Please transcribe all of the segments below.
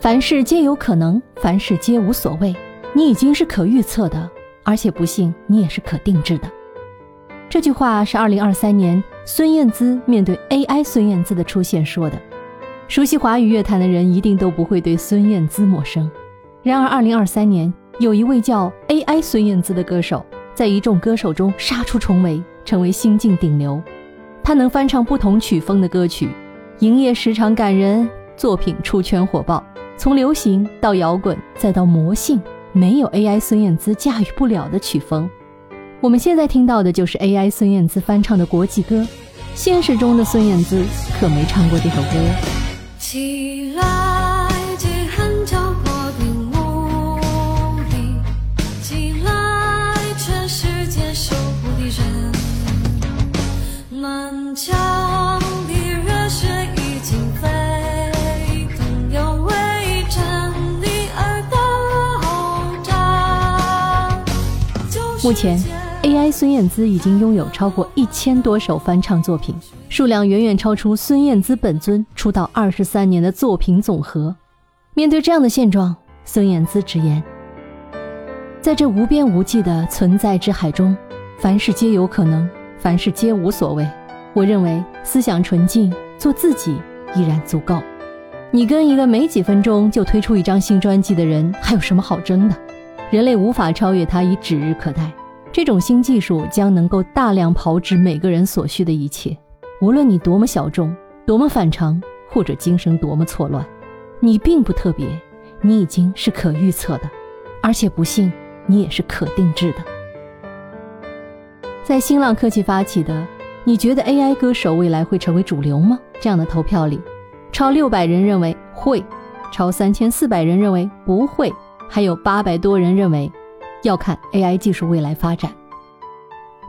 凡事皆有可能，凡事皆无所谓。你已经是可预测的，而且不幸你也是可定制的。这句话是二零二三年孙燕姿面对 AI 孙燕姿的出现说的。熟悉华语乐坛的人一定都不会对孙燕姿陌生。然而，二零二三年有一位叫 AI 孙燕姿的歌手，在一众歌手中杀出重围，成为新晋顶流。他能翻唱不同曲风的歌曲，营业时长感人，作品出圈火爆，从流行到摇滚再到魔性。没有 AI 孙燕姿驾驭不了的曲风，我们现在听到的就是 AI 孙燕姿翻唱的国际歌。现实中的孙燕姿可没唱过这首歌。起来，目前，AI 孙燕姿已经拥有超过一千多首翻唱作品，数量远远超出孙燕姿本尊出道二十三年的作品总和。面对这样的现状，孙燕姿直言：“在这无边无际的存在之海中，凡事皆有可能，凡事皆无所谓。我认为，思想纯净，做自己依然足够。你跟一个没几分钟就推出一张新专辑的人，还有什么好争的？”人类无法超越它，已指日可待。这种新技术将能够大量炮制每个人所需的一切，无论你多么小众、多么反常，或者精神多么错乱，你并不特别，你已经是可预测的，而且不幸，你也是可定制的。在新浪科技发起的“你觉得 AI 歌手未来会成为主流吗？”这样的投票里，超六百人认为会，超三千四百人认为不会。还有八百多人认为，要看 AI 技术未来发展。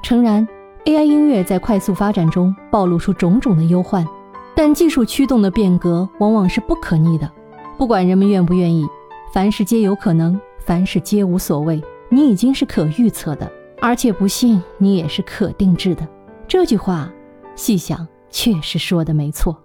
诚然，AI 音乐在快速发展中暴露出种种的忧患，但技术驱动的变革往往是不可逆的。不管人们愿不愿意，凡事皆有可能，凡事皆无所谓。你已经是可预测的，而且不信，你也是可定制的。这句话，细想确实说的没错。